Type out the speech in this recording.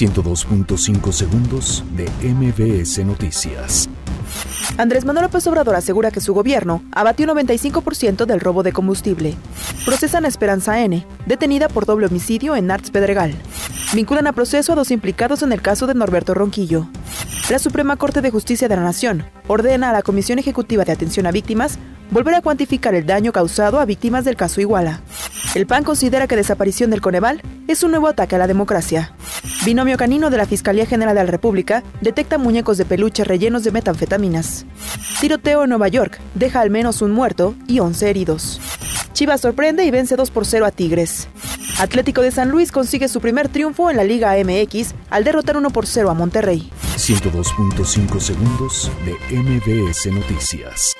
102.5 segundos de MBS Noticias. Andrés Manuel López Obrador asegura que su gobierno abatió 95% del robo de combustible. Procesan a Esperanza N, detenida por doble homicidio en Arts Pedregal. Vinculan a proceso a dos implicados en el caso de Norberto Ronquillo. La Suprema Corte de Justicia de la Nación ordena a la Comisión Ejecutiva de Atención a Víctimas volver a cuantificar el daño causado a víctimas del caso Iguala. El PAN considera que desaparición del Coneval es un nuevo ataque a la democracia. Binomio canino de la Fiscalía General de la República detecta muñecos de peluche rellenos de metanfetaminas. Tiroteo en Nueva York deja al menos un muerto y 11 heridos. Chivas sorprende y vence 2 por 0 a Tigres. Atlético de San Luis consigue su primer triunfo en la Liga MX al derrotar 1 por 0 a Monterrey. 102.5 segundos de MBS Noticias.